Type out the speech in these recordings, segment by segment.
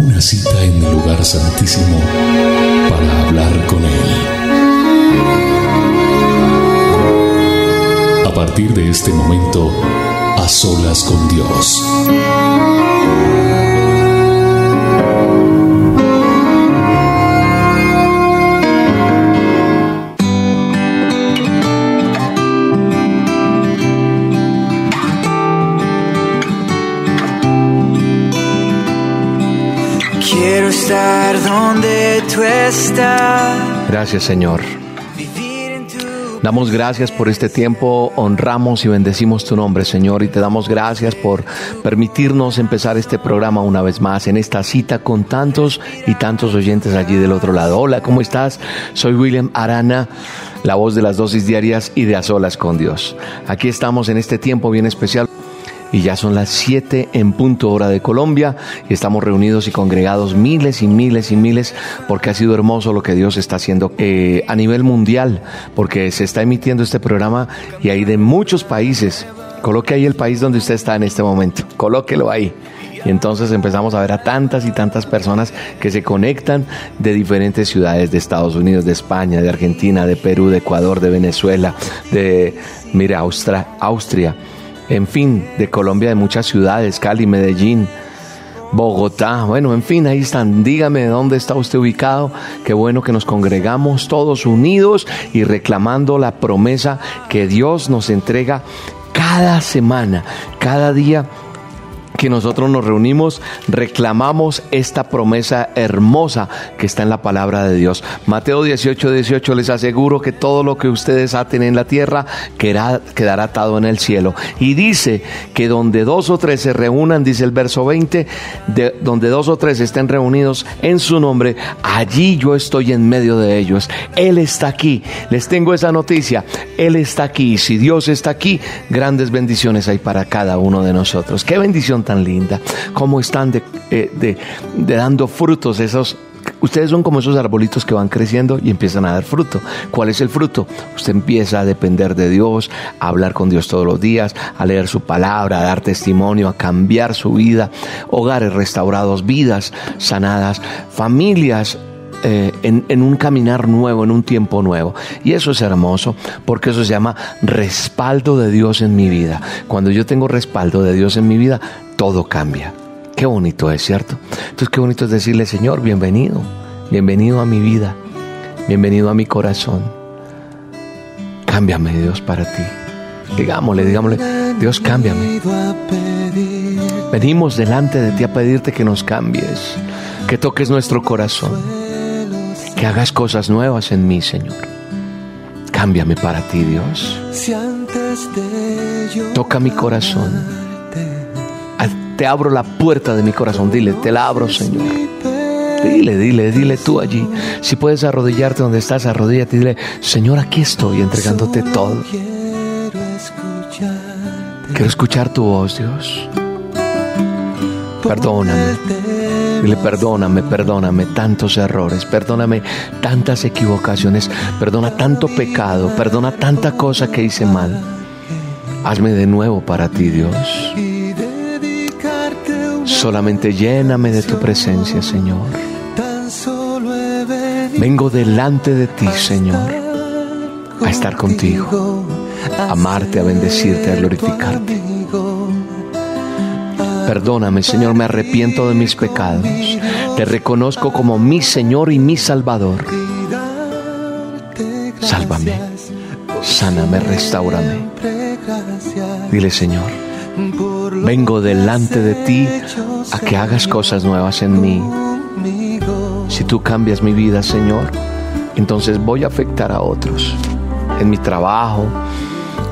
una cita en el lugar santísimo para hablar con Él. A partir de este momento, a solas con Dios. Gracias Señor. Damos gracias por este tiempo, honramos y bendecimos tu nombre, Señor, y te damos gracias por permitirnos empezar este programa una vez más en esta cita con tantos y tantos oyentes allí del otro lado. Hola, ¿cómo estás? Soy William Arana, la voz de las dosis diarias y de a solas con Dios. Aquí estamos en este tiempo bien especial y ya son las 7 en punto hora de Colombia y estamos reunidos y congregados miles y miles y miles porque ha sido hermoso lo que Dios está haciendo eh, a nivel mundial porque se está emitiendo este programa y hay de muchos países. Coloque ahí el país donde usted está en este momento, colóquelo ahí. Y entonces empezamos a ver a tantas y tantas personas que se conectan de diferentes ciudades de Estados Unidos, de España, de Argentina, de Perú, de Ecuador, de Venezuela, de, mira, Austria, Austria en fin, de Colombia, de muchas ciudades, Cali, Medellín, Bogotá, bueno, en fin, ahí están. Dígame dónde está usted ubicado. Qué bueno que nos congregamos todos unidos y reclamando la promesa que Dios nos entrega cada semana, cada día que nosotros nos reunimos, reclamamos esta promesa hermosa que está en la palabra de Dios. Mateo 18, 18, les aseguro que todo lo que ustedes aten en la tierra quedará, quedará atado en el cielo. Y dice que donde dos o tres se reúnan, dice el verso 20, de, donde dos o tres estén reunidos en su nombre, allí yo estoy en medio de ellos. Él está aquí. Les tengo esa noticia. Él está aquí. Y si Dios está aquí, grandes bendiciones hay para cada uno de nosotros. Qué bendición tan linda, cómo están de, eh, de, dando frutos esos Ustedes son como esos arbolitos que van creciendo y empiezan a dar fruto. ¿Cuál es el fruto? Usted empieza a depender de Dios, a hablar con Dios todos los días, a leer su palabra, a dar testimonio, a cambiar su vida, hogares restaurados, vidas sanadas, familias eh, en, en, un caminar nuevo, en un tiempo nuevo. Y eso es hermoso porque eso se llama respaldo de Dios en mi vida. Cuando yo tengo respaldo de Dios en mi vida, todo cambia. Qué bonito es, ¿cierto? Entonces qué bonito es decirle, Señor, bienvenido, bienvenido a mi vida, bienvenido a mi corazón. Cámbiame, Dios, para ti. Digámosle, digámosle, Dios, cámbiame. Venimos delante de ti a pedirte que nos cambies, que toques nuestro corazón que hagas cosas nuevas en mí, Señor. Cámbiame para ti, Dios. Toca mi corazón. Te abro la puerta de mi corazón. Dile, te la abro, Señor. Dile, dile, dile tú allí. Si puedes arrodillarte donde estás, arrodíllate y dile, Señor, aquí estoy entregándote todo. Quiero escuchar tu voz, Dios. Perdóname. Dile, perdóname, perdóname tantos errores, perdóname tantas equivocaciones, perdona tanto pecado, perdona tanta cosa que hice mal. Hazme de nuevo para ti, Dios. Solamente lléname de tu presencia, Señor. Vengo delante de ti, Señor, a estar contigo, a amarte, a bendecirte, a glorificarte. Perdóname, Señor, me arrepiento de mis pecados. Te reconozco como mi Señor y mi Salvador. Sálvame, sáname, restaurame. Dile, Señor, vengo delante de ti a que hagas cosas nuevas en mí. Si tú cambias mi vida, Señor, entonces voy a afectar a otros. En mi trabajo,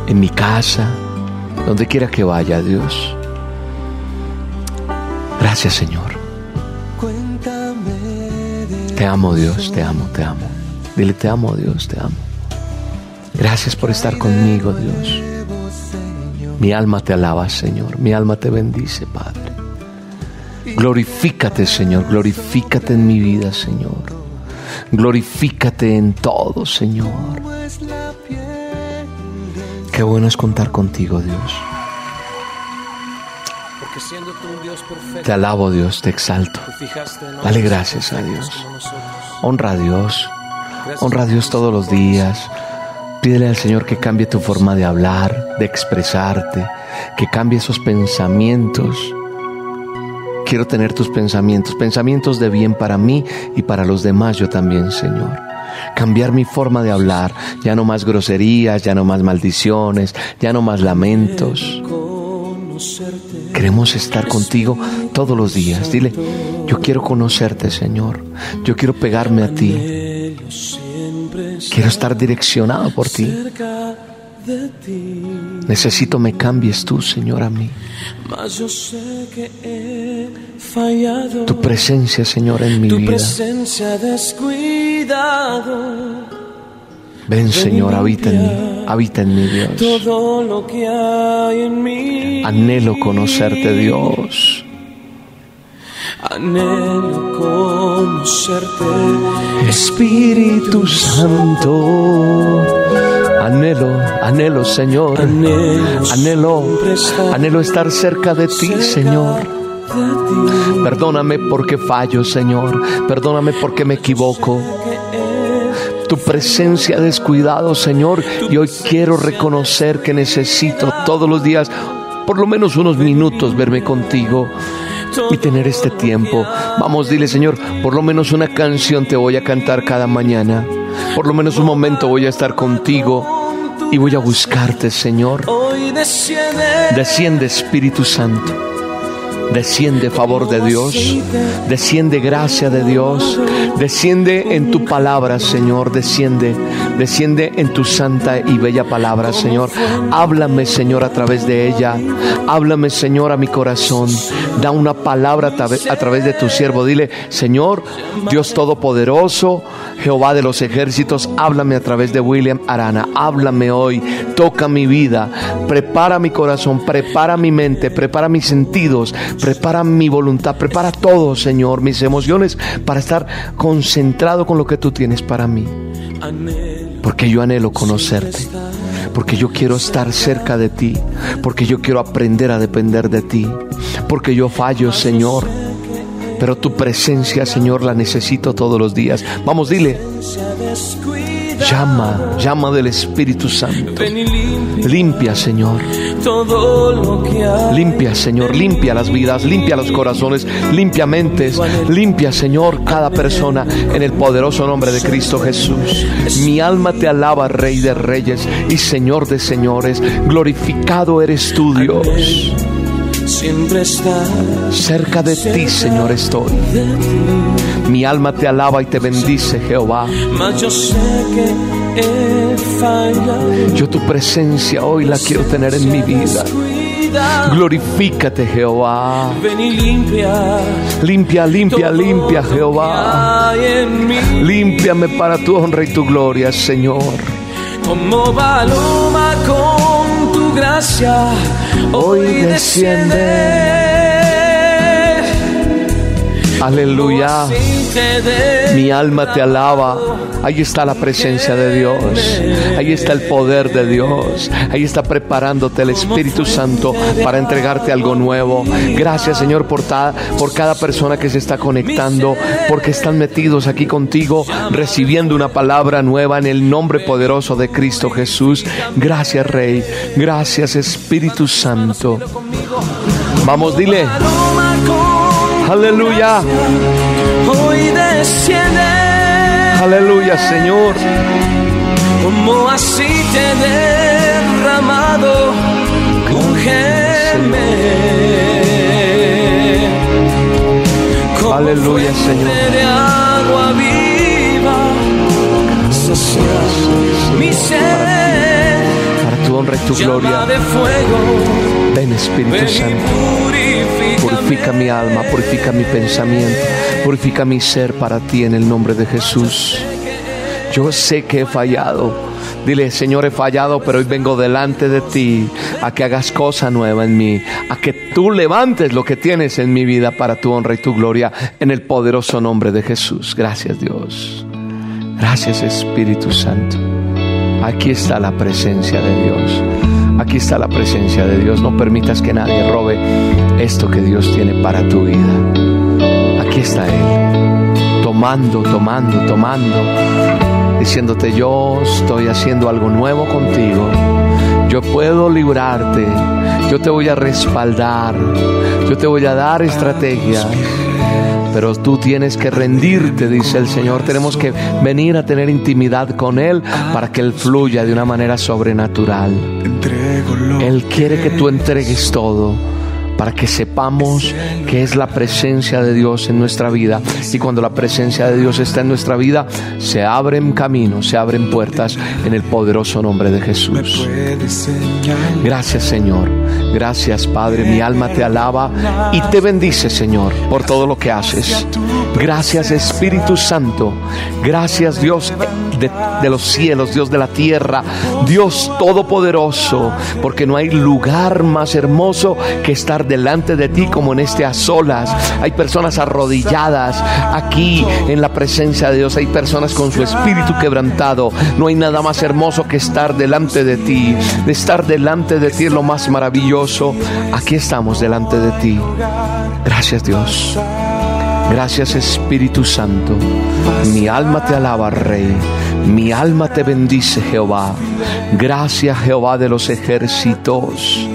en mi casa, donde quiera que vaya, Dios. Gracias Señor. Te amo Dios, te amo, te amo. Dile, te amo Dios, te amo. Gracias por estar conmigo, Dios. Mi alma te alaba, Señor. Mi alma te bendice, Padre. Glorifícate, Señor. Glorifícate en mi vida, Señor. Glorifícate en todo, Señor. Qué bueno es contar contigo, Dios. Te alabo, Dios, te exalto. Dale gracias a Dios. Honra a Dios. Honra a Dios todos los días. Pídele al Señor que cambie tu forma de hablar, de expresarte, que cambie esos pensamientos. Quiero tener tus pensamientos, pensamientos de bien para mí y para los demás yo también, Señor. Cambiar mi forma de hablar, ya no más groserías, ya no más maldiciones, ya no más lamentos. Queremos estar contigo todos los días. Dile, yo quiero conocerte, Señor. Yo quiero pegarme a ti. Quiero estar direccionado por ti. Necesito me cambies tú, Señor, a mí. Tu presencia, Señor, en mi vida. Ven, Señor, habita en mí, habita en mi Dios. Anhelo conocerte, Dios. Anhelo conocerte, Espíritu Santo. Anhelo, anhelo, Señor. Anhelo, anhelo estar cerca de ti, Señor. Perdóname porque fallo, Señor. Perdóname porque me equivoco tu presencia descuidado, Señor. Y hoy quiero reconocer que necesito todos los días, por lo menos unos minutos, verme contigo y tener este tiempo. Vamos, dile, Señor, por lo menos una canción te voy a cantar cada mañana. Por lo menos un momento voy a estar contigo y voy a buscarte, Señor. Desciende Espíritu Santo. Desciende favor de Dios, desciende gracia de Dios, desciende en tu palabra, Señor, desciende, desciende en tu santa y bella palabra, Señor. Háblame, Señor, a través de ella. Háblame, Señor, a mi corazón. Da una palabra a través de tu siervo. Dile, Señor, Dios Todopoderoso, Jehová de los ejércitos, háblame a través de William Arana. Háblame hoy, toca mi vida, prepara mi corazón, prepara mi mente, prepara mis sentidos Prepara mi voluntad, prepara todo, Señor, mis emociones para estar concentrado con lo que tú tienes para mí. Porque yo anhelo conocerte, porque yo quiero estar cerca de ti, porque yo quiero aprender a depender de ti, porque yo fallo, Señor. Pero tu presencia, Señor, la necesito todos los días. Vamos, dile. Llama, llama del Espíritu Santo. Limpia, Señor. Limpia, Señor, limpia las vidas, limpia los corazones, limpia mentes, limpia, Señor, cada persona en el poderoso nombre de Cristo Jesús. Mi alma te alaba, Rey de Reyes y Señor de Señores. Glorificado eres tú, Dios siempre está cerca de ti, Señor, estoy. Mi alma te alaba y te bendice, Jehová. yo sé que he fallado. Yo tu presencia hoy la quiero tener en mi vida. Glorifícate, Jehová. Ven y limpia, limpia, limpia, limpia, Jehová. Límpiame para tu honra y tu gloria, Señor. Como paloma tu gracia hoy desciende. Aleluya. Mi alma te alaba. Ahí está la presencia de Dios. Ahí está el poder de Dios. Ahí está preparándote el Espíritu Santo para entregarte algo nuevo. Gracias Señor por, por cada persona que se está conectando, porque están metidos aquí contigo, recibiendo una palabra nueva en el nombre poderoso de Cristo Jesús. Gracias Rey. Gracias Espíritu Santo. Vamos, dile. Aleluya. Hoy desciende. Aleluya, Señor. Como aceite derramado, cógeme. Aleluya, Señor. De agua viva, mi ser. Para tu honra y tu gloria. De fuego, Ven Espíritu Santo. Purifica mi alma, purifica mi pensamiento, purifica mi ser para ti en el nombre de Jesús. yo sé que he fallado. Dile, Señor, he fallado, pero hoy vengo delante de ti a que hagas cosa nueva en mí, a que tú levantes lo que tienes en mi vida para tu honra y tu gloria en el poderoso nombre de Jesús. Gracias Dios. Gracias Espíritu Santo. Aquí está la presencia de Dios. Aquí está la presencia de Dios. No permitas que nadie robe esto que Dios tiene para tu vida. Aquí está Él. Tomando, tomando, tomando diciéndote yo estoy haciendo algo nuevo contigo. Yo puedo librarte, yo te voy a respaldar, yo te voy a dar estrategias. Pero tú tienes que rendirte, dice el Señor. Tenemos que venir a tener intimidad con Él para que Él fluya de una manera sobrenatural. Él quiere que tú entregues todo para que sepamos que es la presencia de Dios en nuestra vida. Y cuando la presencia de Dios está en nuestra vida, se abren caminos, se abren puertas en el poderoso nombre de Jesús. Gracias Señor. Gracias Padre. Mi alma te alaba y te bendice Señor por todo lo que haces. Gracias Espíritu Santo. Gracias Dios de, de, los cielos, Dios de la tierra, Dios todopoderoso, porque no hay lugar más hermoso que estar delante de ti como en este a solas. Hay personas arrodilladas aquí en la presencia de Dios. Hay personas con su espíritu quebrantado. No hay nada más hermoso que estar delante de ti. De estar delante de ti es lo más maravilloso. Aquí estamos delante de ti. Gracias Dios. Gracias Espíritu Santo. Mi alma te alaba, Rey. Mi alma te bendice, Jehová. Gracias, Jehová de los ejércitos.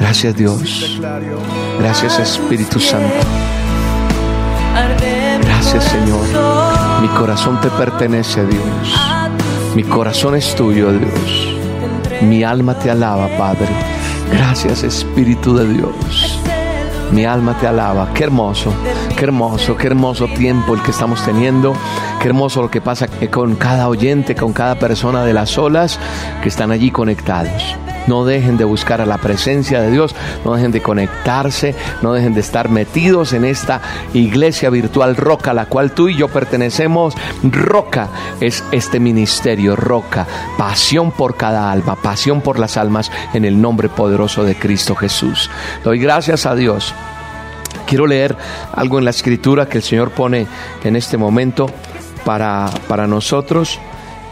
Gracias Dios. Gracias Espíritu Santo. Gracias Señor. Mi corazón te pertenece, Dios. Mi corazón es tuyo, Dios. Mi alma te alaba, Padre. Gracias Espíritu de Dios. Mi alma te alaba. Qué hermoso, qué hermoso, qué hermoso tiempo el que estamos teniendo. Qué hermoso lo que pasa con cada oyente, con cada persona de las olas que están allí conectados. No dejen de buscar a la presencia de Dios, no dejen de conectarse, no dejen de estar metidos en esta iglesia virtual Roca, a la cual tú y yo pertenecemos. Roca es este ministerio, Roca, pasión por cada alma, pasión por las almas en el nombre poderoso de Cristo Jesús. Doy gracias a Dios. Quiero leer algo en la escritura que el Señor pone en este momento para, para nosotros.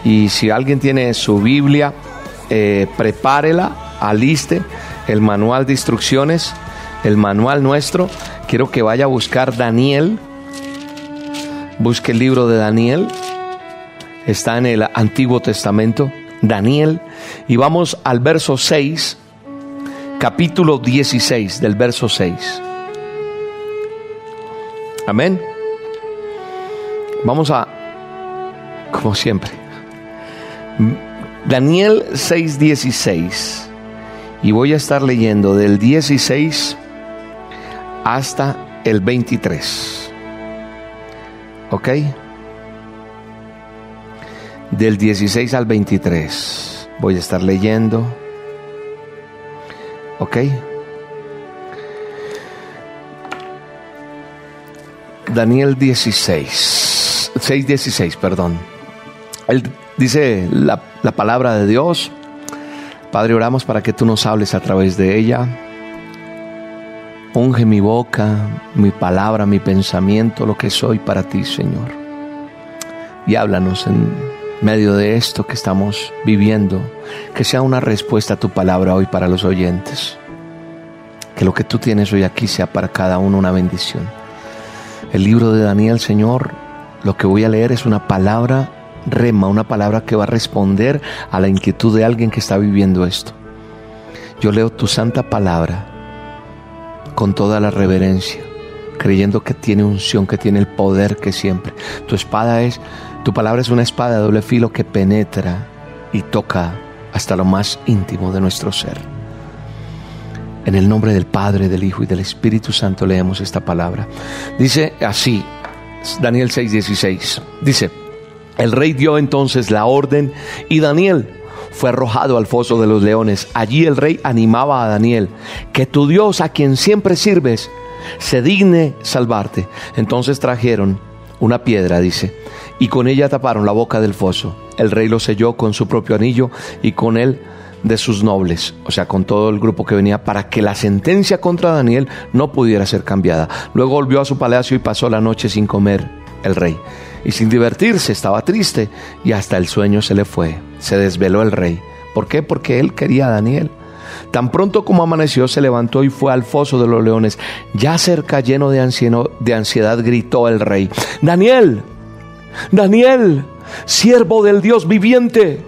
Y si alguien tiene su Biblia, eh, prepárela, aliste el manual de instrucciones, el manual nuestro. Quiero que vaya a buscar Daniel. Busque el libro de Daniel. Está en el Antiguo Testamento. Daniel. Y vamos al verso 6, capítulo 16 del verso 6. Amén. Vamos a, como siempre, Daniel 6:16. Y voy a estar leyendo del 16 hasta el 23. ¿Ok? Del 16 al 23. Voy a estar leyendo. ¿Ok? Daniel 16. 6:16, perdón. El Dice la, palabra de Dios. Padre, oramos para que tú nos hables a través de ella. Unge mi boca, mi palabra, mi pensamiento, lo que soy para ti, Señor. Y háblanos en medio de esto que estamos viviendo, que sea una respuesta a tu palabra hoy para los oyentes. Que lo que tú tienes hoy aquí sea para cada uno una bendición. El libro de Daniel, Señor, lo que voy a leer es una palabra rema, una palabra que va a responder a la inquietud de alguien que está viviendo esto. Yo leo tu santa palabra con toda la reverencia, creyendo que tiene unción, que tiene el poder que siempre. Tu espada es, tu palabra es una espada de doble filo que penetra y toca hasta lo más íntimo de nuestro ser. En el nombre del Padre, del Hijo y del Espíritu Santo leemos esta palabra. Dice así, Daniel 6:16, dice, el rey dio entonces la orden y Daniel fue arrojado al foso de los leones. Allí el rey animaba a Daniel, que tu Dios a quien siempre sirves se digne salvarte. Entonces trajeron una piedra, dice, y con ella taparon la boca del foso. El rey lo selló con su propio anillo y con él de sus nobles, o sea, con todo el grupo que venía, para que la sentencia contra Daniel no pudiera ser cambiada. Luego volvió a su palacio y pasó la noche sin comer el rey. Y sin divertirse, estaba triste y hasta el sueño se le fue. Se desveló el rey. ¿Por qué? Porque él quería a Daniel. Tan pronto como amaneció, se levantó y fue al foso de los leones. Ya cerca, lleno de, de ansiedad, gritó el rey, Daniel, Daniel, siervo del Dios viviente,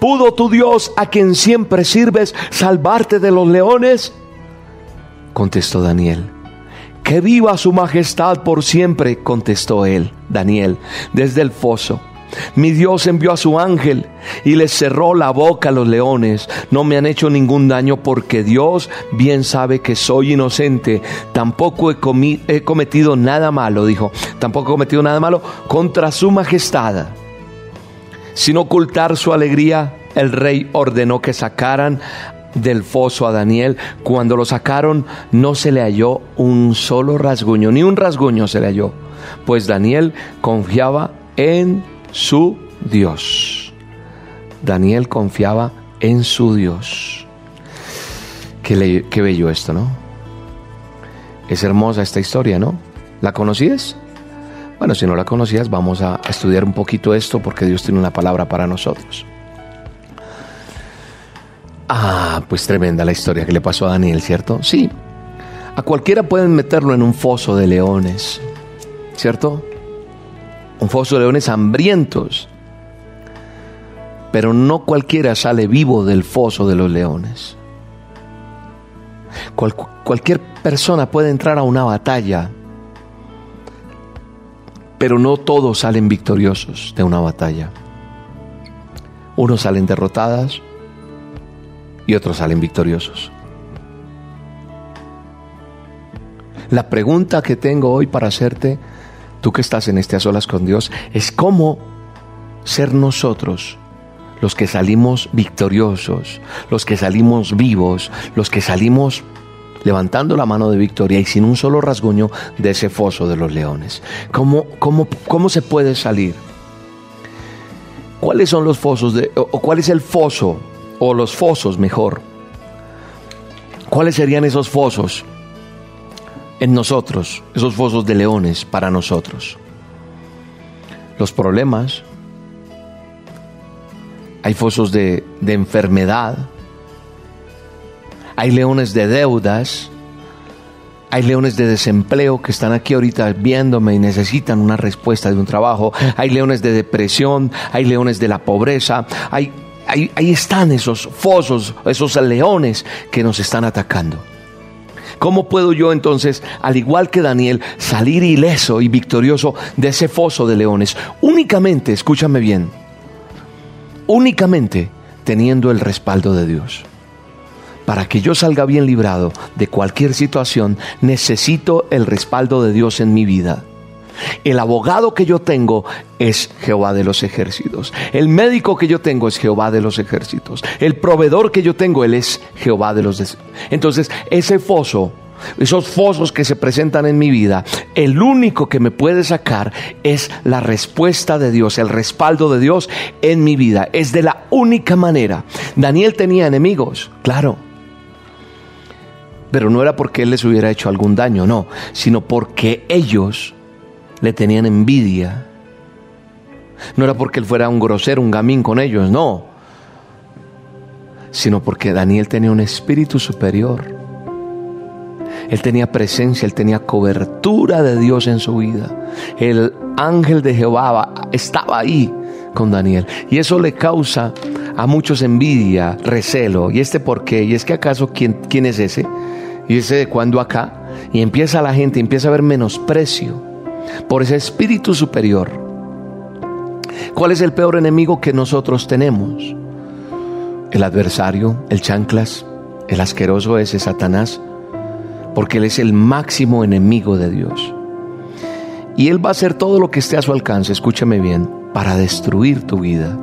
¿pudo tu Dios, a quien siempre sirves, salvarte de los leones? Contestó Daniel. Que viva su majestad por siempre, contestó él, Daniel, desde el foso. Mi Dios envió a su ángel y les cerró la boca a los leones. No me han hecho ningún daño porque Dios bien sabe que soy inocente. Tampoco he, he cometido nada malo, dijo. Tampoco he cometido nada malo contra su majestad. Sin ocultar su alegría, el rey ordenó que sacaran del foso a Daniel. Cuando lo sacaron no se le halló un solo rasguño, ni un rasguño se le halló, pues Daniel confiaba en su Dios. Daniel confiaba en su Dios. Qué, qué bello esto, ¿no? Es hermosa esta historia, ¿no? ¿La conocías? Bueno, si no la conocías, vamos a estudiar un poquito esto porque Dios tiene una palabra para nosotros. Ah, pues tremenda la historia que le pasó a Daniel, ¿cierto? Sí. A cualquiera pueden meterlo en un foso de leones, ¿cierto? un foso de leones hambrientos. Pero no cualquiera sale vivo del foso de los leones. cualquier persona puede entrar a una batalla, pero no todos salen victoriosos de una batalla. Unos salen derrotadas y otros salen victoriosos. La pregunta que tengo hoy para hacerte tú que estás en este a solas con Dios, es cómo ser nosotros los que salimos victoriosos, los que salimos vivos, los que salimos levantando la mano de victoria y sin un solo rasguño de ese foso de los leones. ¿Cómo, cómo, cómo se puede salir? ¿Cuáles son los fosos de, o cuál es el foso o los fosos mejor? ¿Cuáles serían esos fosos? en nosotros, esos fosos de leones para nosotros. Los problemas, hay fosos de, de enfermedad, hay leones de deudas, hay leones de desempleo que están aquí ahorita viéndome y necesitan una respuesta de un trabajo. Hay leones de depresión, hay leones de la pobreza. Hay, ahí están esos fosos, esos leones que nos están atacando. ¿Cómo puedo yo entonces, al igual que Daniel, salir ileso y victorioso de ese foso de leones? Únicamente, escúchame bien, únicamente teniendo el respaldo de Dios. Para que yo salga bien librado de cualquier situación, necesito el respaldo de Dios en mi vida. El abogado que yo tengo es Jehová de los ejércitos. El médico que yo tengo es Jehová de los ejércitos. El proveedor que yo tengo, Él es Jehová de los ejércitos. Entonces, ese foso, esos fosos que se presentan en mi vida, el único que me puede sacar es la respuesta de Dios, el respaldo de Dios en mi vida. Es de la única manera. Daniel tenía enemigos, claro pero no era porque él les hubiera hecho algún daño, no, sino porque ellos le tenían envidia. No era porque él fuera un grosero, un gamín con ellos, no. Sino porque Daniel tenía un espíritu superior. Él tenía presencia, él tenía cobertura de Dios en su vida. El ángel de Jehová estaba ahí con Daniel. Y eso le causa a muchos envidia, recelo. ¿Y este por qué? ¿Y es que acaso quién, quién es ese? ¿Y ese de cuándo acá? Y empieza la gente, empieza a ver menosprecio por ese espíritu superior. ¿Cuál es el peor enemigo que nosotros tenemos? El adversario, el chanclas, el asqueroso ese Satanás, porque él es el máximo enemigo de Dios. Y él va a hacer todo lo que esté a su alcance, escúchame bien, para destruir tu vida,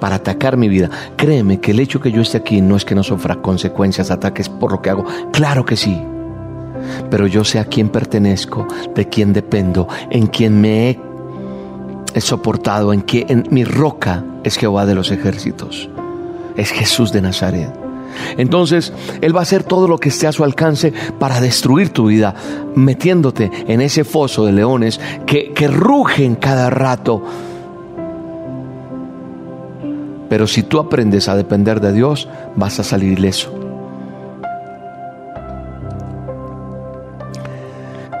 para atacar mi vida. Créeme que el hecho que yo esté aquí no es que no sufra consecuencias, ataques por lo que hago. Claro que sí. pero yo sé a quién pertenezco, de quién dependo, en quién me he, soportado, en que en mi roca es Jehová de los ejércitos, es Jesús de Nazaret. Entonces, Él va a hacer todo lo que esté a su alcance para destruir tu vida, metiéndote en ese foso de leones que, que rugen cada rato. Pero si tú aprendes a depender de Dios, vas a salir ileso.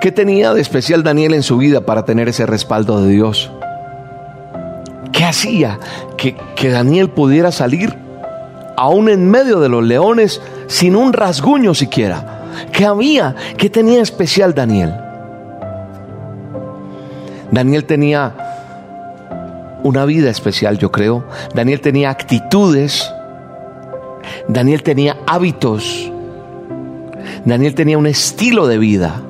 ¿Qué tenía de especial Daniel en su vida para tener ese respaldo de Dios? ¿Qué hacía que, que Daniel pudiera salir aún en medio de los leones sin un rasguño siquiera? ¿Qué había? ¿Qué tenía especial Daniel? Daniel tenía una vida especial, yo creo. Daniel tenía actitudes. Daniel tenía hábitos. Daniel tenía un estilo de vida.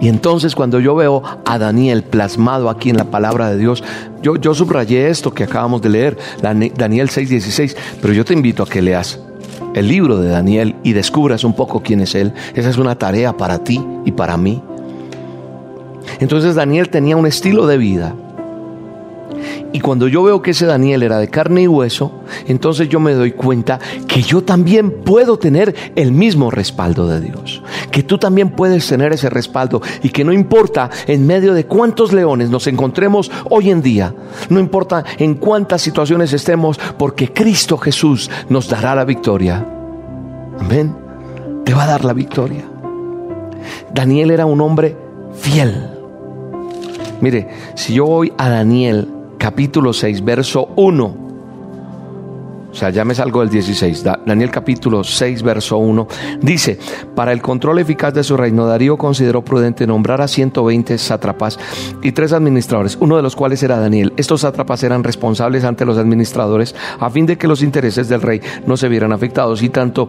Y entonces cuando yo veo a Daniel plasmado aquí en la palabra de Dios, yo, yo subrayé esto que acabamos de leer, Daniel 6:16, pero yo te invito a que leas el libro de Daniel y descubras un poco quién es él. Esa es una tarea para ti y para mí. Entonces Daniel tenía un estilo de vida y cuando yo veo que ese Daniel era de carne y hueso, entonces yo me doy cuenta que yo también puedo tener el mismo respaldo de Dios. Que tú también puedes tener ese respaldo y que no importa en medio de cuántos leones nos encontremos hoy en día, no importa en cuántas situaciones estemos, porque Cristo Jesús nos dará la victoria. Amén. Te va a dar la victoria. Daniel era un hombre fiel. Mire, si yo voy a Daniel capítulo 6, verso 1. O sea, ya me salgo del 16. Daniel capítulo 6, verso 1. Dice, para el control eficaz de su reino, Darío consideró prudente nombrar a 120 sátrapas y tres administradores, uno de los cuales era Daniel. Estos sátrapas eran responsables ante los administradores a fin de que los intereses del rey no se vieran afectados. Y tanto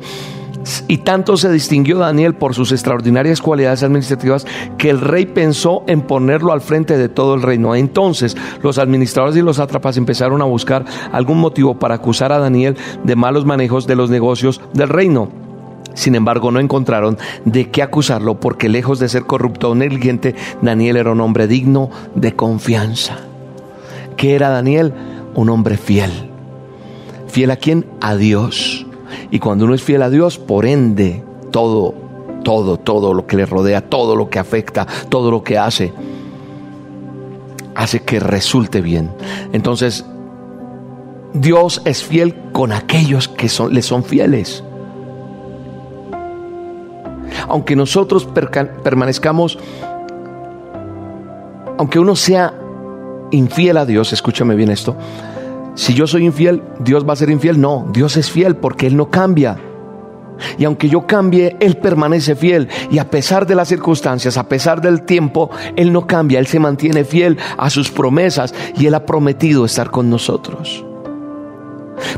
y tanto se distinguió Daniel por sus extraordinarias cualidades administrativas que el rey pensó en ponerlo al frente de todo el reino. Entonces los administradores y los atrapas empezaron a buscar algún motivo para acusar a Daniel de malos manejos de los negocios del reino. Sin embargo, no encontraron de qué acusarlo porque lejos de ser corrupto o negligente, Daniel era un hombre digno de confianza. ¿Qué era Daniel? Un hombre fiel. ¿Fiel a quién? A Dios. Y cuando uno es fiel a Dios, por ende, todo, todo, todo lo que le rodea, todo lo que afecta, todo lo que hace, hace que resulte bien. Entonces, Dios es fiel con aquellos que son, le son fieles. Aunque nosotros permanezcamos, aunque uno sea infiel a Dios, escúchame bien esto, si yo soy infiel, Dios va a ser infiel. No, Dios es fiel porque Él no cambia. Y aunque yo cambie, Él permanece fiel. Y a pesar de las circunstancias, a pesar del tiempo, Él no cambia. Él se mantiene fiel a sus promesas y Él ha prometido estar con nosotros.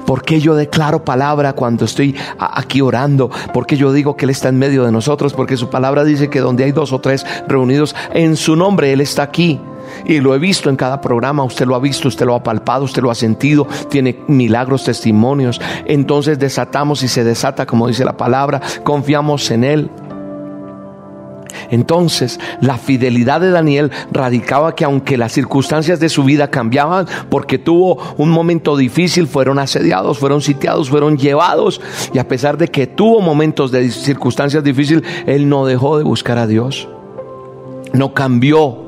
Porque yo declaro palabra cuando estoy aquí orando? Porque yo digo que Él está en medio de nosotros? Porque su palabra dice que donde hay dos o tres reunidos en su nombre, Él está aquí. Y lo he visto en cada programa, usted lo ha visto, usted lo ha palpado, usted lo ha sentido, tiene milagros, testimonios. Entonces desatamos y se desata, como dice la palabra, confiamos en Él. Entonces, la fidelidad de Daniel radicaba que aunque las circunstancias de su vida cambiaban, porque tuvo un momento difícil, fueron asediados, fueron sitiados, fueron llevados, y a pesar de que tuvo momentos de circunstancias difíciles, él no dejó de buscar a Dios. No cambió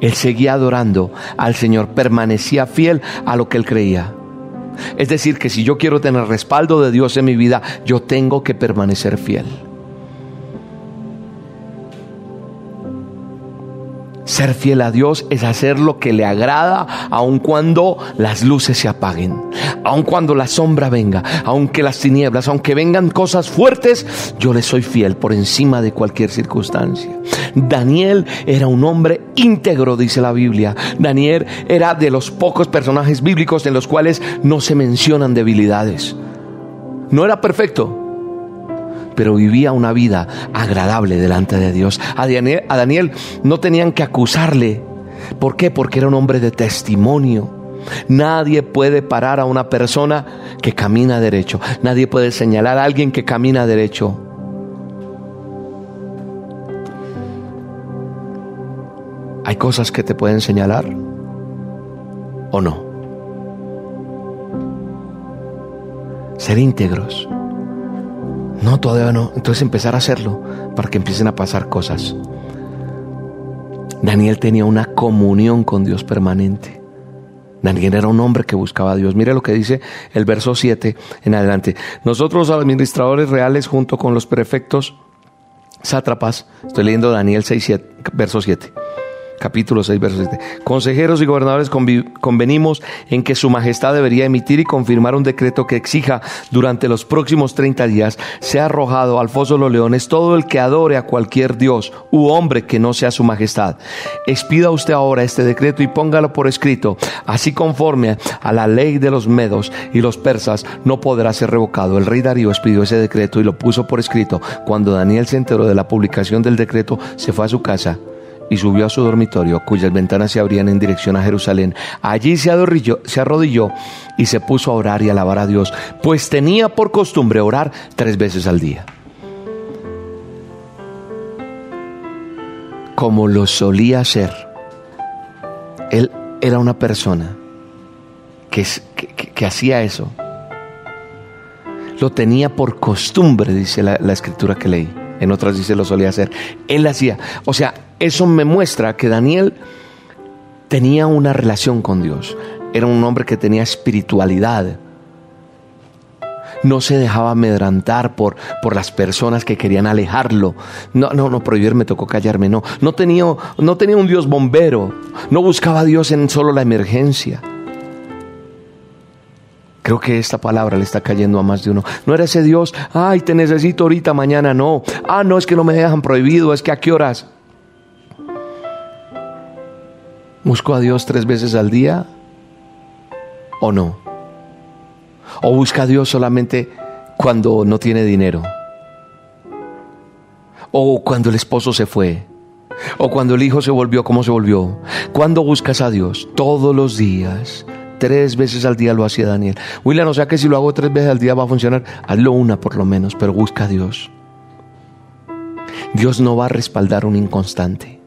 él seguía adorando al Señor, permanecía fiel a lo que él creía. Es decir, que si yo quiero tener respaldo de Dios en mi vida, yo tengo que permanecer fiel. Ser fiel a Dios es hacer lo que le agrada, aun cuando las luces se apaguen, aun cuando la sombra venga, aunque las tinieblas, aunque vengan cosas fuertes, yo le soy fiel por encima de cualquier circunstancia. Daniel era un hombre íntegro, dice la Biblia. Daniel era de los pocos personajes bíblicos en los cuales no se mencionan debilidades. No era perfecto, pero vivía una vida agradable delante de Dios. A Daniel, no tenían que acusarle. ¿Por qué? Porque era un hombre de testimonio. Nadie puede parar a una persona que camina derecho. Nadie puede señalar a alguien que camina derecho. ¿Hay cosas que te pueden señalar o no? Ser íntegros. No, todavía no. Entonces empezar a hacerlo para que empiecen a pasar cosas. Daniel tenía una comunión con Dios permanente. Daniel era un hombre que buscaba a Dios. Mire lo que dice el verso 7 en adelante. Nosotros administradores reales junto con los prefectos sátrapas, estoy leyendo Daniel 6, verso 7 capítulo 6, verso 7. Consejeros y gobernadores convenimos en que Su Majestad debería emitir y confirmar un decreto que exija durante los próximos 30 días sea arrojado al foso de los leones todo el que adore a cualquier dios u hombre que no sea Su Majestad. Expida usted ahora este decreto y póngalo por escrito, así conforme a la ley de los medos y los persas no podrá ser revocado. El rey Darío expidió ese decreto y lo puso por escrito. Cuando Daniel se enteró de la publicación del decreto, se fue a su casa y subió a su dormitorio, cuyas ventanas se abrían en dirección a Jerusalén. Allí se arrodilló, se arrodilló y se puso a orar y alabar a Dios, pues tenía por costumbre orar tres veces al día. Como lo solía hacer, él era una persona que, que, hacía eso. Lo tenía por costumbre, dice la, la escritura que leí. En otras dice lo solía hacer. Él hacía. O sea, eso me muestra que Daniel tenía una relación con Dios. Era un hombre que tenía espiritualidad. No se dejaba amedrantar por, por las personas que querían alejarlo. No, no, no, prohibir me tocó callarme. No, no tenía, no tenía un Dios bombero. No buscaba a Dios en solo la emergencia. Creo que esta palabra le está cayendo a más de uno. No era ese Dios, ay, te necesito ahorita, mañana no. Ah, no, es que no me dejan prohibido, es que a qué horas. ¿Busco a Dios tres veces al día o no? ¿O busca a Dios solamente cuando no tiene dinero? ¿O cuando el esposo se fue? ¿O cuando el hijo se volvió como se volvió? ¿Cuándo buscas a Dios? Todos los días. Tres veces al día lo hacía Daniel. William, o sea que si lo hago tres veces al día va a funcionar. Hazlo una por lo menos, pero busca a Dios. Dios no va a respaldar un inconstante.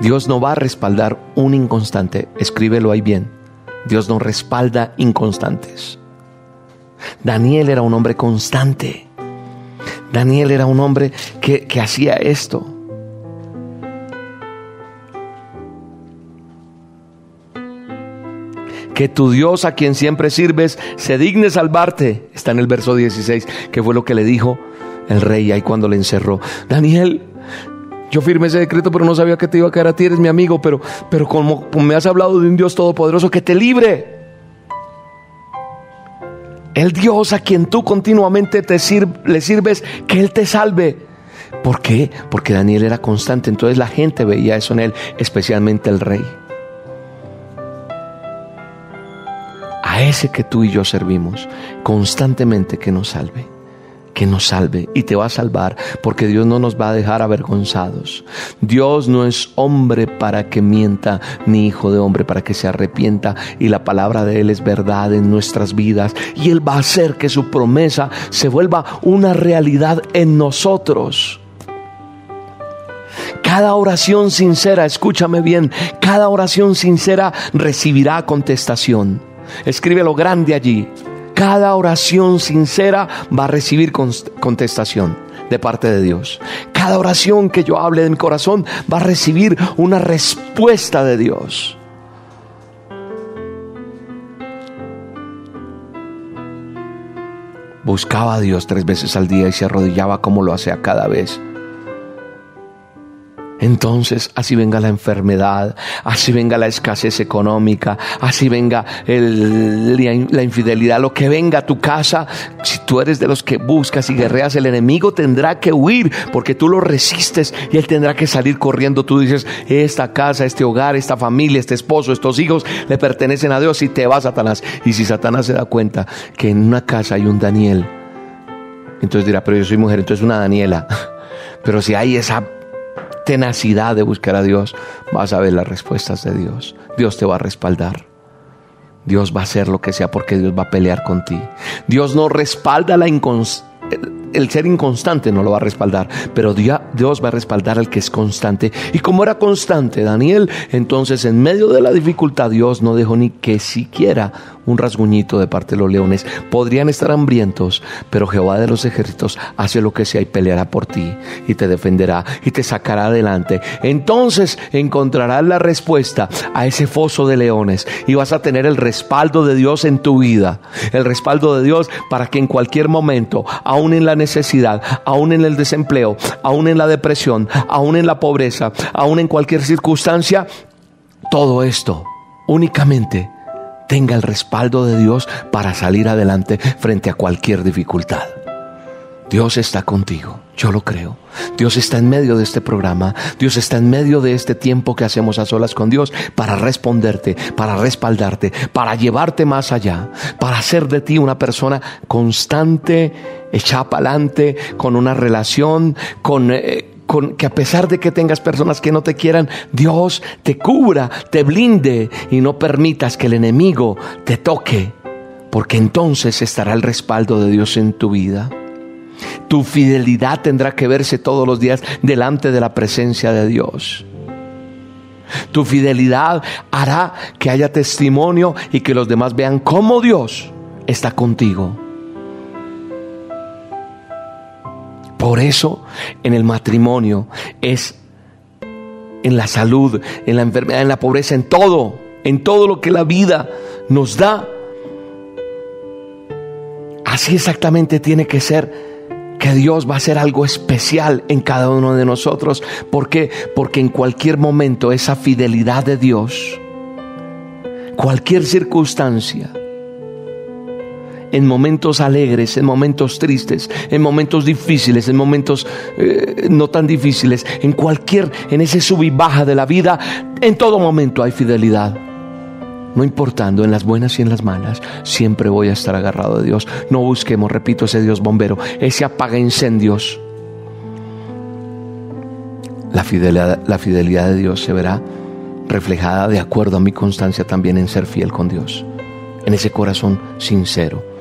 Dios no va a respaldar un inconstante. Escríbelo ahí bien. Dios no respalda inconstantes. Daniel era un hombre constante. Daniel era un hombre que, que hacía esto. que tu Dios a quien siempre sirves se digne salvarte. Está en el verso 16, que fue lo que le dijo el rey ahí cuando le encerró. Daniel, yo firmé ese decreto, pero no sabía que te iba a caer a ti, eres mi amigo, pero, pero como, me has hablado de un Dios todopoderoso que te libre. El Dios a quien tú continuamente te le sirves, que Él te salve. ¿Por qué? Porque Daniel era constante, entonces la gente veía eso en él, especialmente el rey. A ese que tú y yo servimos, constantemente que nos salve que nos salve y te va a salvar porque Dios no nos va a dejar avergonzados. Dios no es hombre para que mienta, ni hijo de hombre para que se arrepienta y la palabra de Él es verdad en nuestras vidas y Él va a hacer que su promesa se vuelva una realidad en nosotros. Cada oración sincera, escúchame bien, cada oración sincera recibirá contestación. Escribe lo grande allí cada oración sincera va a recibir contestación de parte de Dios. Cada oración que yo hable de mi corazón va a recibir una respuesta de Dios. Buscaba a Dios tres veces al día y se arrodillaba como lo hacía cada vez entonces, así venga la enfermedad, así venga la escasez económica, así venga la infidelidad, lo que venga a tu casa, si tú eres de los que buscas y guerreas, el enemigo tendrá que huir porque tú lo resistes y él tendrá que salir corriendo. Tú dices, esta casa, este hogar, esta familia, este esposo, estos hijos le pertenecen a Dios y te va Satanás. Y si Satanás se da cuenta que en una casa hay un Daniel, entonces dirá, pero yo soy mujer, entonces una Daniela. Pero si hay esa tenacidad de buscar a Dios, vas a ver las respuestas de Dios. Dios te va a respaldar. Dios va a hacer lo que sea porque Dios va a pelear con ti. Dios no respalda el ser inconstante no lo va a respaldar, pero Dios va a respaldar al que es constante. Y como era constante Daniel, entonces en medio de la dificultad Dios no dejó ni que siquiera un rasguñito de parte de los leones. Podrían estar hambrientos, pero Jehová de los ejércitos hace lo que sea y peleará por ti y te defenderá y te sacará adelante. Entonces encontrarás la respuesta a ese foso de leones y vas a tener el respaldo de Dios en tu vida. El respaldo de Dios para que en cualquier momento, aún en la necesidad, aún en el desempleo, aún en la depresión, aún en la pobreza, aún en cualquier circunstancia, todo esto únicamente tenga el respaldo de Dios para salir adelante frente a cualquier dificultad. Dios está contigo, yo lo creo. Dios está en medio de este programa, Dios está en medio de este tiempo que hacemos a solas con Dios para responderte, para respaldarte, para llevarte más allá, para hacer de ti una persona constante, echada para adelante, con una relación, con... Eh, que a pesar de que tengas personas que no te quieran, Dios te cubra, te blinde y no permitas que el enemigo te toque, porque entonces estará el respaldo de Dios en tu vida. Tu fidelidad tendrá que verse todos los días delante de la presencia de Dios. Tu fidelidad hará que haya testimonio y que los demás vean cómo Dios está contigo. Por eso en el matrimonio es en la salud, en la enfermedad, en la pobreza, en todo, en todo lo que la vida nos da. Así exactamente tiene que ser que Dios va a hacer algo especial en cada uno de nosotros. ¿Por qué? Porque en cualquier momento esa fidelidad de Dios, cualquier circunstancia, en momentos alegres, en momentos tristes, en momentos difíciles, en momentos eh, no tan difíciles, en cualquier, en ese sub y baja de la vida, en todo momento hay fidelidad. No importando en las buenas y en las malas, siempre voy a estar agarrado de Dios. No busquemos, repito, ese Dios bombero, ese apaga incendios. La fidelidad, la fidelidad de Dios se verá reflejada de acuerdo a mi constancia también en ser fiel con Dios, en ese corazón sincero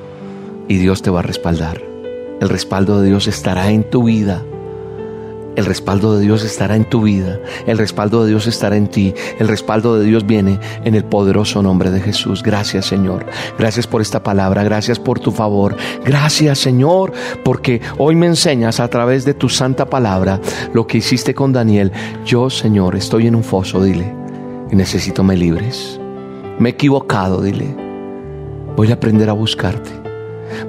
y Dios te va a respaldar. El respaldo de Dios estará en tu vida. El respaldo de Dios estará en tu vida. El respaldo de Dios estará en ti. El respaldo de Dios viene en el poderoso nombre de Jesús. Gracias Señor. Gracias por esta palabra. Gracias por tu favor. Gracias Señor porque hoy me enseñas a través de tu santa palabra lo que hiciste con Daniel. Yo Señor estoy en un foso, dile. Y necesito me libres. Me he equivocado, dile. Voy a aprender a buscarte.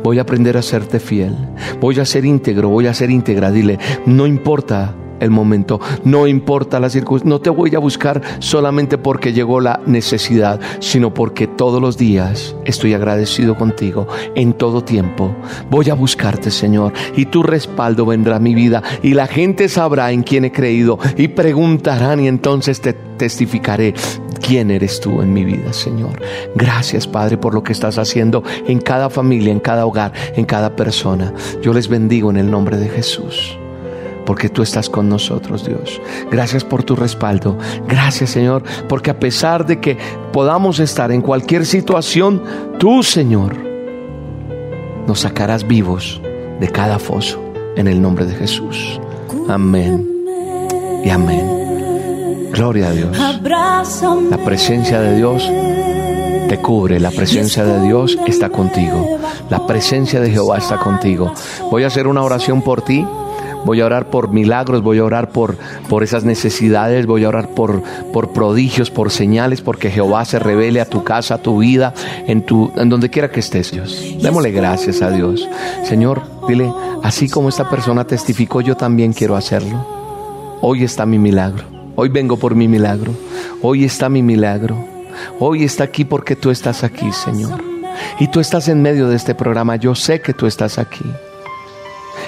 Voy a aprender a serte fiel. Voy a ser íntegro, voy a ser íntegra. Dile, no importa el momento, no importa la circunstancia, no te voy a buscar solamente porque llegó la necesidad, sino porque todos los días estoy agradecido contigo en todo tiempo. Voy a buscarte, Señor, y tu respaldo vendrá a mi vida y la gente sabrá en quién he creído y preguntarán y entonces te testificaré quién eres tú en mi vida, Señor. Gracias, Padre, por lo que estás haciendo en cada familia, en cada hogar, en cada persona. Yo les bendigo en el nombre de Jesús porque tú estás con nosotros, Dios. Gracias por tu respaldo. Gracias, Señor, porque a pesar de que podamos estar en cualquier situación, tú, Señor, nos sacarás vivos de cada foso en el nombre de Jesús. Amén y amén. Gloria a Dios. La presencia de Dios te cubre, la presencia de Dios está contigo, la presencia de Jehová está contigo. Voy a hacer una oración por ti. Voy a orar por milagros, voy a orar por, por esas necesidades, voy a orar por, por prodigios, por señales, porque Jehová se revele a tu casa, a tu vida, en, tu, en donde quiera que estés, Dios. Démosle gracias a Dios. Señor, dile, así como esta persona testificó, yo también quiero hacerlo. Hoy está mi milagro. Hoy vengo por mi milagro. Hoy está mi milagro. Hoy está aquí porque tú estás aquí, Señor. Y tú estás en medio de este programa. Yo sé que tú estás aquí.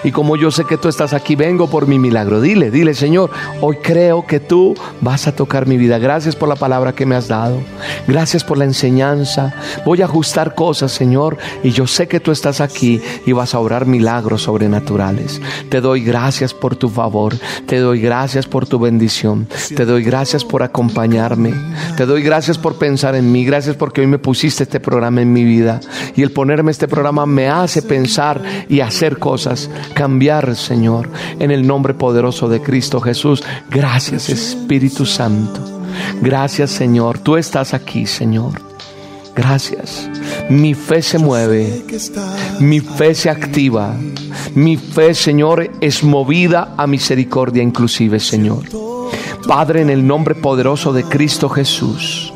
Y como yo sé que tú estás aquí, vengo por mi milagro. Dile, dile, Señor, hoy creo que tú vas a tocar mi vida. Gracias por la palabra que me has dado. Gracias por la enseñanza. Voy a ajustar cosas, Señor, y yo sé que tú estás aquí y vas a obrar milagros sobrenaturales. Te doy gracias por tu favor. Te doy gracias por tu bendición. Te doy gracias por acompañarme. Te doy gracias por pensar en mí. Gracias porque hoy me pusiste este programa en mi vida. Y el ponerme este programa me hace pensar y hacer cosas cambiar, Señor, en el nombre poderoso de Cristo Jesús. Gracias, Espíritu Santo. Gracias, Señor. Tú estás aquí, Señor. Gracias. Mi fe se mueve. Mi fe se activa. Mi fe, Señor, es movida a misericordia inclusive, Señor. Padre, en el nombre poderoso de Cristo Jesús.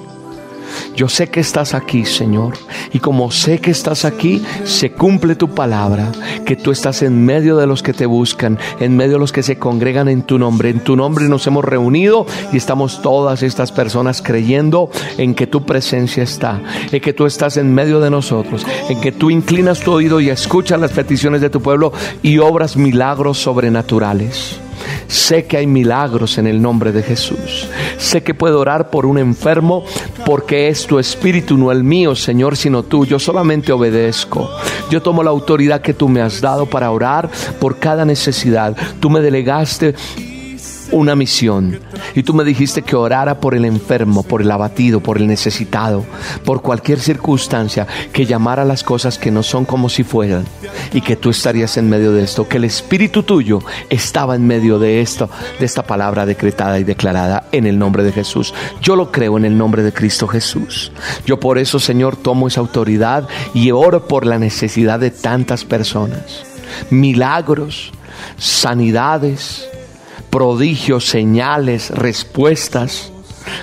Yo sé que estás aquí, Señor. Y como sé que estás aquí, se cumple tu palabra, que tú estás en medio de los que te buscan, en medio de los que se congregan en tu nombre. En tu nombre nos hemos reunido y estamos todas estas personas creyendo en que tu presencia está, en que tú estás en medio de nosotros, en que tú inclinas tu oído y escuchas las peticiones de tu pueblo y obras milagros sobrenaturales. Sé que hay milagros en el nombre de Jesús. Sé que puedo orar por un enfermo porque es tu espíritu, no el mío, Señor, sino tú. Yo solamente obedezco. Yo tomo la autoridad que tú me has dado para orar por cada necesidad. Tú me delegaste una misión. Y tú me dijiste que orara por el enfermo, por el abatido, por el necesitado, por cualquier circunstancia, que llamara las cosas que no son como si fueran y que tú estarías en medio de esto, que el espíritu tuyo estaba en medio de esto, de esta palabra decretada y declarada en el nombre de Jesús. Yo lo creo en el nombre de Cristo Jesús. Yo por eso, Señor, tomo esa autoridad y oro por la necesidad de tantas personas. Milagros, sanidades, prodigios, señales, respuestas,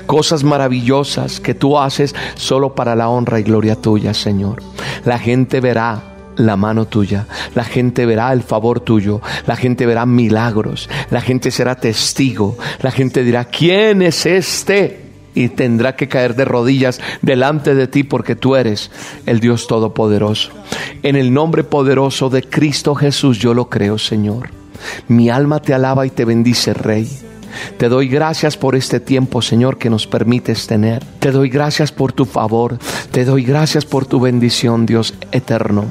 cosas maravillosas que tú haces solo para la honra y gloria tuya, Señor. La gente verá la mano tuya, la gente verá el favor tuyo, la gente verá milagros, la gente será testigo, la gente dirá, ¿quién es este? Y tendrá que caer de rodillas delante de ti porque tú eres el Dios Todopoderoso. En el nombre poderoso de Cristo Jesús yo lo creo, Señor. Mi alma te alaba y te bendice, Rey. Te doy gracias por este tiempo, Señor, que nos permites tener. Te doy gracias por tu favor. Te doy gracias por tu bendición, Dios eterno.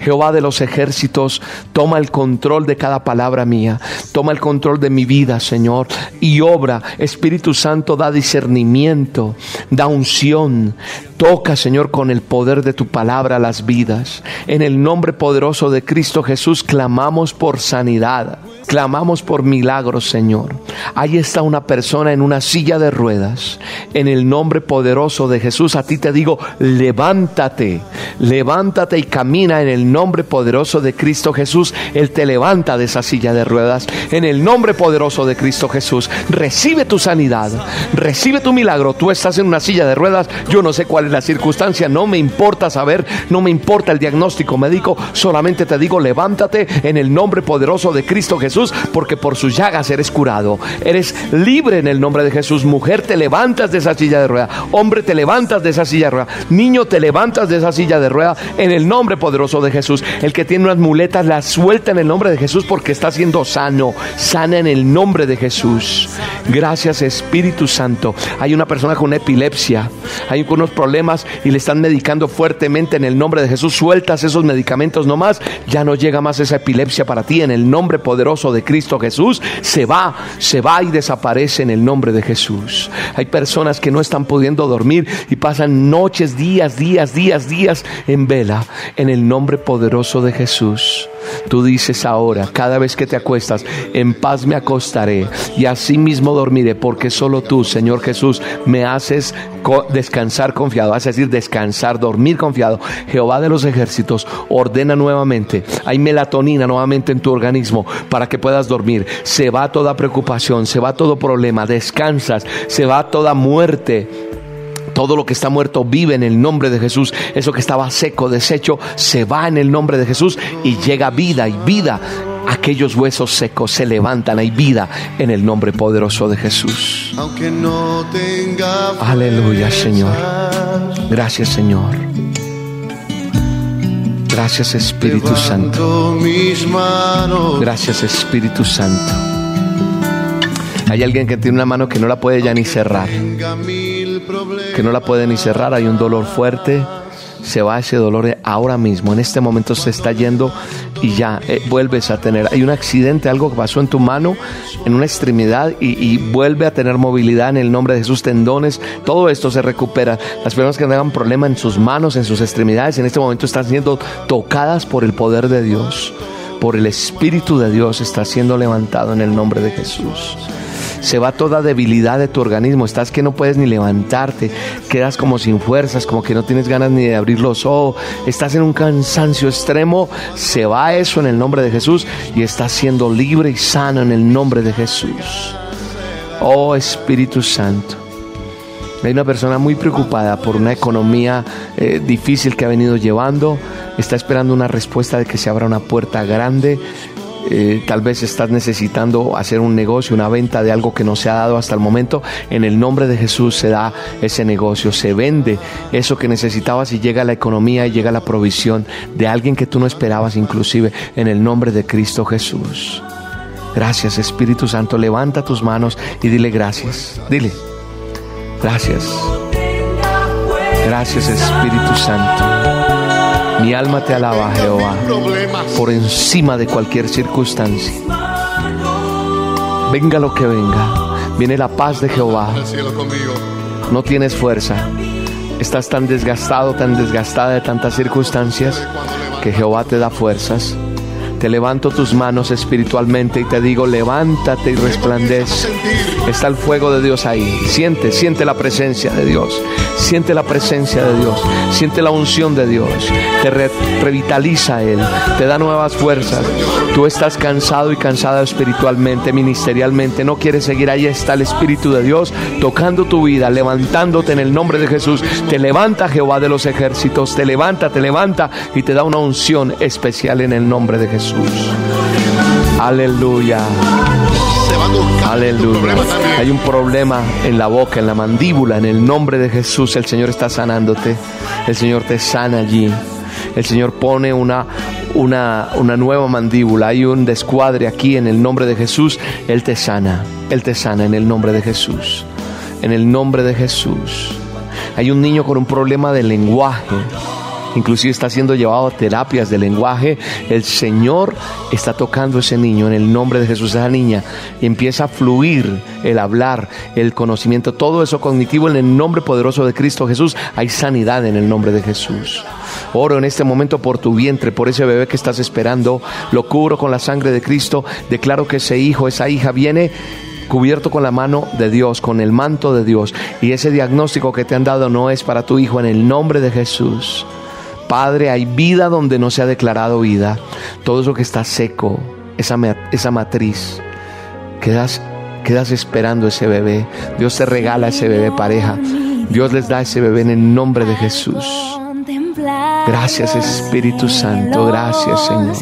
Jehová de los ejércitos, toma el control de cada palabra mía, toma el control de mi vida, Señor, y obra. Espíritu Santo, da discernimiento, da unción. Toca, Señor, con el poder de tu palabra las vidas. En el nombre poderoso de Cristo Jesús clamamos por sanidad. Clamamos por milagros, Señor. Ahí está una persona en una silla de ruedas. En el nombre poderoso de Jesús, a ti te digo, levántate, levántate y camina en el nombre poderoso de Cristo Jesús. Él te levanta de esa silla de ruedas. En el nombre poderoso de Cristo Jesús, recibe tu sanidad, recibe tu milagro. Tú estás en una silla de ruedas, yo no sé cuál la circunstancia, no me importa saber, no me importa el diagnóstico médico, solamente te digo, levántate en el nombre poderoso de Cristo Jesús porque por sus llagas eres curado. Eres libre en el nombre de Jesús. Mujer, te levantas de esa silla de rueda. Hombre, te levantas de esa silla de rueda. Niño, te levantas de esa silla de rueda en el nombre poderoso de Jesús. El que tiene unas muletas las suelta en el nombre de Jesús porque está siendo sano. Sana en el nombre de Jesús. Gracias Espíritu Santo. Hay una persona con epilepsia. Hay unos problemas y le están medicando fuertemente en el nombre de Jesús. Sueltas esos medicamentos nomás. Ya no llega más esa epilepsia para ti en el nombre poderoso de Cristo Jesús, se va, se va y desaparece en el nombre de Jesús. Hay personas que no están pudiendo dormir y pasan noches, días, días, días, días en vela en el nombre poderoso de Jesús. Tú dices ahora, cada vez que te acuestas, en paz me acostaré y así mismo dormiré, porque solo tú, Señor Jesús, me haces descansar confiado, es decir, descansar, dormir confiado. Jehová de los ejércitos ordena nuevamente, hay melatonina nuevamente en tu organismo para que puedas dormir. Se va toda preocupación, se va todo problema, descansas, se va toda muerte todo lo que está muerto vive en el nombre de Jesús. Eso que estaba seco, deshecho, se va en el nombre de Jesús y llega vida y vida. Aquellos huesos secos se levantan, hay vida en el nombre poderoso de Jesús. Aunque no tenga Aleluya, Señor. Gracias, Señor. Gracias, Espíritu Santo. Gracias, Espíritu Santo. Hay alguien que tiene una mano que no la puede ya ni cerrar. Que no la puede ni cerrar, hay un dolor fuerte, se va ese dolor ahora mismo, en este momento se está yendo y ya eh, vuelves a tener, hay un accidente, algo que pasó en tu mano, en una extremidad y, vuelve a tener movilidad en el nombre de Jesús, tendones, todo esto se recupera. Las personas que tengan problema en sus manos, en sus extremidades, en este momento están siendo tocadas por el poder de Dios por el Espíritu de Dios está siendo levantado en el nombre de Jesús. Se va toda debilidad de tu organismo, estás que no puedes ni levantarte, quedas como sin fuerzas, como que no tienes ganas ni de abrir los ojos, estás en un cansancio extremo, se va eso en el nombre de Jesús y estás siendo libre y sano en el nombre de Jesús. Oh Espíritu Santo. Hay una persona muy preocupada por una economía eh, difícil que ha venido llevando. Está esperando una respuesta de que se abra una puerta grande. Eh, tal vez estás necesitando hacer un negocio, una venta de algo que no se ha dado hasta el momento. En el nombre de Jesús se da ese negocio, se vende eso que necesitabas y llega la economía y llega la provisión de alguien que tú no esperabas inclusive en el nombre de Cristo Jesús. Gracias Espíritu Santo, levanta tus manos y dile gracias. Dile, gracias. Gracias Espíritu Santo. Mi alma te alaba, Jehová, por encima de cualquier circunstancia. Venga lo que venga, viene la paz de Jehová. No tienes fuerza. Estás tan desgastado, tan desgastada de tantas circunstancias que Jehová te da fuerzas. Te levanto tus manos espiritualmente y te digo, levántate y resplandece. Está el fuego de Dios ahí. Siente, siente la presencia de Dios. Siente la presencia de Dios. Siente la unción de Dios. Te re- revitaliza Él. Te da nuevas fuerzas. Tú estás cansado y cansada espiritualmente, ministerialmente. No quieres seguir. Ahí está el Espíritu de Dios tocando tu vida, levantándote en el nombre de Jesús. Te levanta Jehová de los ejércitos. Te levanta, te levanta y te da una unción especial en el nombre de Jesús. Aleluya. Se buscando Aleluya. Hay un problema en la boca, en la mandíbula. En el nombre de Jesús, el Señor está sanándote. El Señor te sana allí. El Señor pone una, una, una nueva mandíbula. Hay un descuadre aquí en el nombre de Jesús. Él te sana. Él te sana en el nombre de Jesús. En el nombre de Jesús. Hay un niño con un problema de lenguaje inclusive está siendo llevado a terapias de lenguaje, el Señor está tocando a ese niño en el nombre de Jesús, esa niña, empieza a fluir el hablar, el conocimiento, todo eso cognitivo en el nombre poderoso de Cristo Jesús. Hay sanidad en el nombre de Jesús. Oro en este momento por tu vientre, por ese bebé que estás esperando, lo cubro con la sangre de Cristo, declaro que ese hijo, esa hija viene cubierto con la mano de Dios, con el manto de Dios, y ese diagnóstico que te han dado no es para tu hijo en el nombre de Jesús. Padre, hay vida donde no se ha declarado vida. Todo eso que está seco, esa, esa matriz, quedas, quedas esperando ese bebé. Dios te regala ese bebé pareja. Dios les da ese bebé en el nombre de Jesús. Gracias Espíritu Santo, gracias Señor.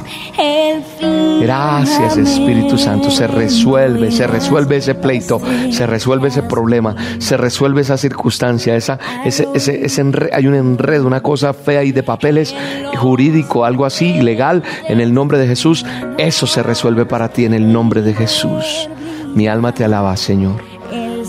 Gracias Espíritu Santo, se resuelve, se resuelve ese pleito, se resuelve ese problema, se resuelve esa circunstancia, esa, ese, ese, ese hay un enredo, una cosa fea y de papeles jurídico, algo así, legal, en el nombre de Jesús, eso se resuelve para ti en el nombre de Jesús. Mi alma te alaba, Señor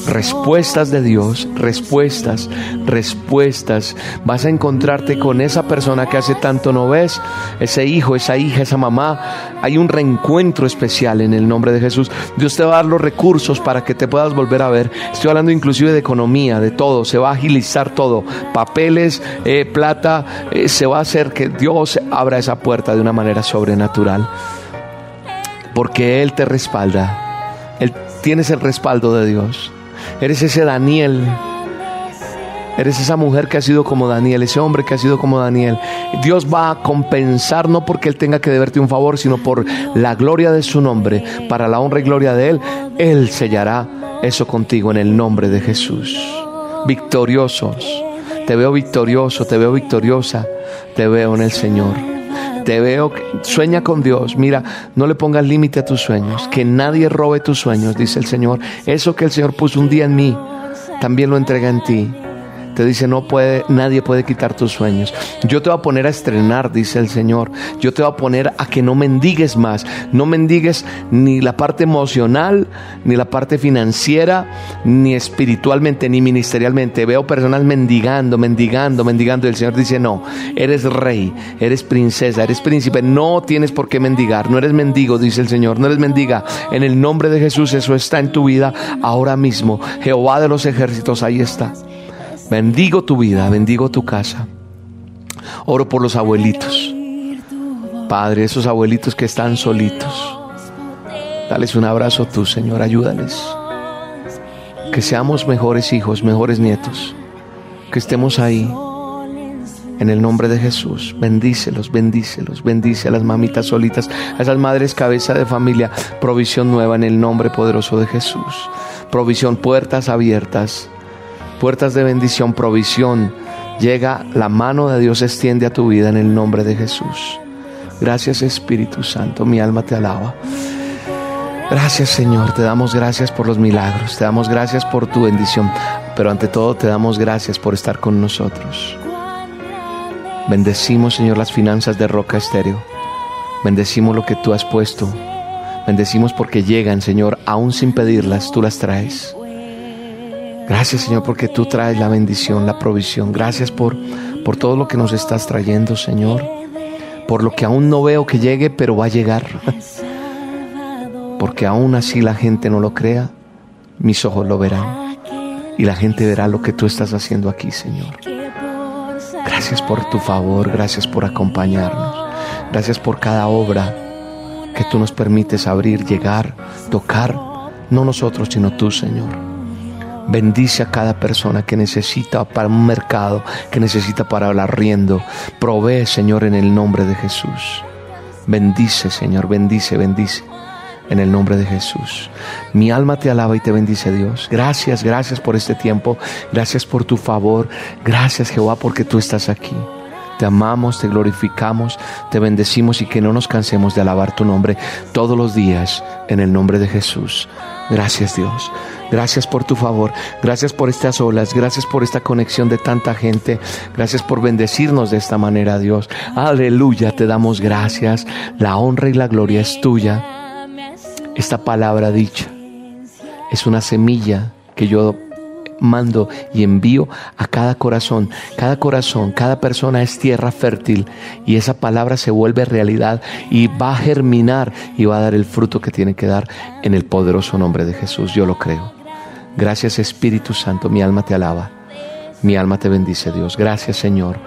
respuestas de Dios, respuestas, respuestas. Vas a encontrarte con esa persona que hace tanto no ves, ese hijo, esa hija, esa mamá. Hay un reencuentro especial en el nombre de Jesús. Dios te va a dar los recursos para que te puedas volver a ver. Estoy hablando inclusive de economía, de todo. Se va a agilizar todo. Papeles, eh, plata. eh, se va a hacer que Dios abra esa puerta de una manera sobrenatural. Porque Él te respalda. Él tienes el respaldo de Dios. Eres ese Daniel. Eres esa mujer que ha sido como Daniel, ese hombre que ha sido como Daniel. Dios va a compensar no porque Él tenga que deberte un favor, sino por la gloria de su nombre, para la honra y gloria de Él. Él sellará eso contigo en el nombre de Jesús. Victoriosos. Te veo victorioso, te veo victoriosa, te veo en el Señor. Te veo, sueña con Dios. Mira, no le pongas límite a tus sueños. Que nadie robe tus sueños, dice el Señor. Eso que el Señor puso un día en mí, también lo entrega en ti. Te dice, no puede, nadie puede quitar tus sueños. Yo te voy a poner a estrenar, dice el Señor. Yo te voy a poner a que no mendigues más. No mendigues ni la parte emocional, ni la parte financiera, ni espiritualmente, ni ministerialmente. Veo personas mendigando, mendigando, mendigando. Y el Señor dice, no, eres rey, eres princesa, eres príncipe. No tienes por qué mendigar. No eres mendigo, dice el Señor. No eres mendiga. En el nombre de Jesús, eso está en tu vida ahora mismo. Jehová de los ejércitos, ahí está. Bendigo tu vida, bendigo tu casa. Oro por los abuelitos. Padre, esos abuelitos que están solitos. Dales un abrazo tú, Señor, ayúdales. Que seamos mejores hijos, mejores nietos. Que estemos ahí. En el nombre de Jesús, bendícelos, bendícelos, bendice a las mamitas solitas, a esas madres cabeza de familia, provisión nueva en el nombre poderoso de Jesús. Provisión, puertas abiertas, puertas de bendición, provisión. Llega la mano de Dios, extiende a tu vida en el nombre de Jesús. Gracias Espíritu Santo, mi alma te alaba. Gracias Señor, te damos gracias por los milagros, te damos gracias por tu bendición, pero ante todo te damos gracias por estar con nosotros. Bendecimos Señor las finanzas de Roca Estéreo, bendecimos lo que tú has puesto, bendecimos porque llegan Señor, aún sin pedirlas, tú las traes. Gracias Señor porque tú traes la bendición, la provisión. Gracias por, por todo lo que nos estás trayendo Señor por lo que aún no veo que llegue, pero va a llegar. Porque aún así la gente no lo crea, mis ojos lo verán. Y la gente verá lo que tú estás haciendo aquí, Señor. Gracias por tu favor, gracias por acompañarnos. Gracias por cada obra que tú nos permites abrir, llegar, tocar. No nosotros, sino tú, Señor. Bendice a cada persona que necesita para un mercado, que necesita para el arriendo. Provee, Señor, en el nombre de Jesús. Bendice, Señor, bendice, bendice. En el nombre de Jesús. Mi alma te alaba y te bendice Dios. Gracias, gracias por este tiempo. Gracias por tu favor. Gracias Jehová porque tú estás aquí. Te amamos, te glorificamos, te bendecimos y que no nos cansemos de alabar tu nombre todos los días en el nombre de Jesús. Gracias Dios. Gracias por tu favor. Gracias por estas olas. Gracias por esta conexión de tanta gente. Gracias por bendecirnos de esta manera, Dios. Aleluya. Te damos gracias. La honra y la gloria es tuya. Esta palabra dicha es una semilla que yo mando y envío a cada corazón. Cada corazón, cada persona es tierra fértil y esa palabra se vuelve realidad y va a germinar y va a dar el fruto que tiene que dar en el poderoso nombre de Jesús. Yo lo creo. Gracias Espíritu Santo, mi alma te alaba. Mi alma te bendice Dios. Gracias Señor.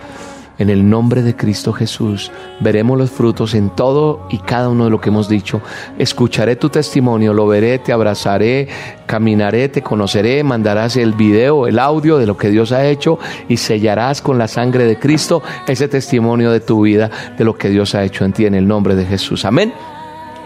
En el nombre de Cristo Jesús veremos los frutos en todo y cada uno de lo que hemos dicho. Escucharé tu testimonio, lo veré, te abrazaré, caminaré, te conoceré, mandarás el video, el audio de lo que Dios ha hecho y sellarás con la sangre de Cristo ese testimonio de tu vida, de lo que Dios ha hecho en ti en el nombre de Jesús. Amén.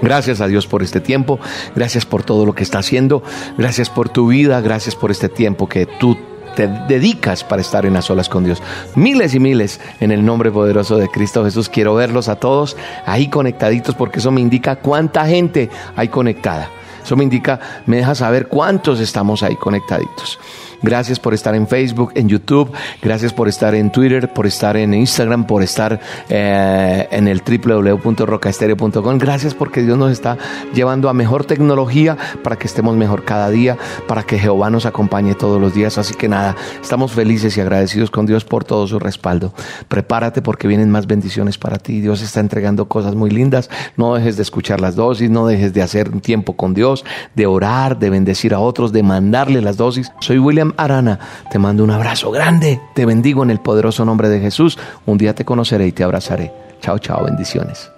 Gracias a Dios por este tiempo, gracias por todo lo que está haciendo, gracias por tu vida, gracias por este tiempo que tú te dedicas para estar en las olas con Dios. Miles y miles en el nombre poderoso de Cristo Jesús. Quiero verlos a todos ahí conectaditos porque eso me indica cuánta gente hay conectada. Eso me indica, me deja saber cuántos estamos ahí conectaditos. Gracias por estar en Facebook, en YouTube. Gracias por estar en Twitter, por estar en Instagram, por estar eh, en el www.rocaestereo.com. Gracias porque Dios nos está llevando a mejor tecnología para que estemos mejor cada día, para que Jehová nos acompañe todos los días. Así que nada, estamos felices y agradecidos con Dios por todo su respaldo. Prepárate porque vienen más bendiciones para ti. Dios está entregando cosas muy lindas. No dejes de escuchar las dosis, no dejes de hacer tiempo con Dios, de orar, de bendecir a otros, de mandarle las dosis. Soy William Arana. Te mando un abrazo grande. Te bendigo en el poderoso nombre de Jesús. Un día te conoceré y te abrazaré. Chao, chao, bendiciones.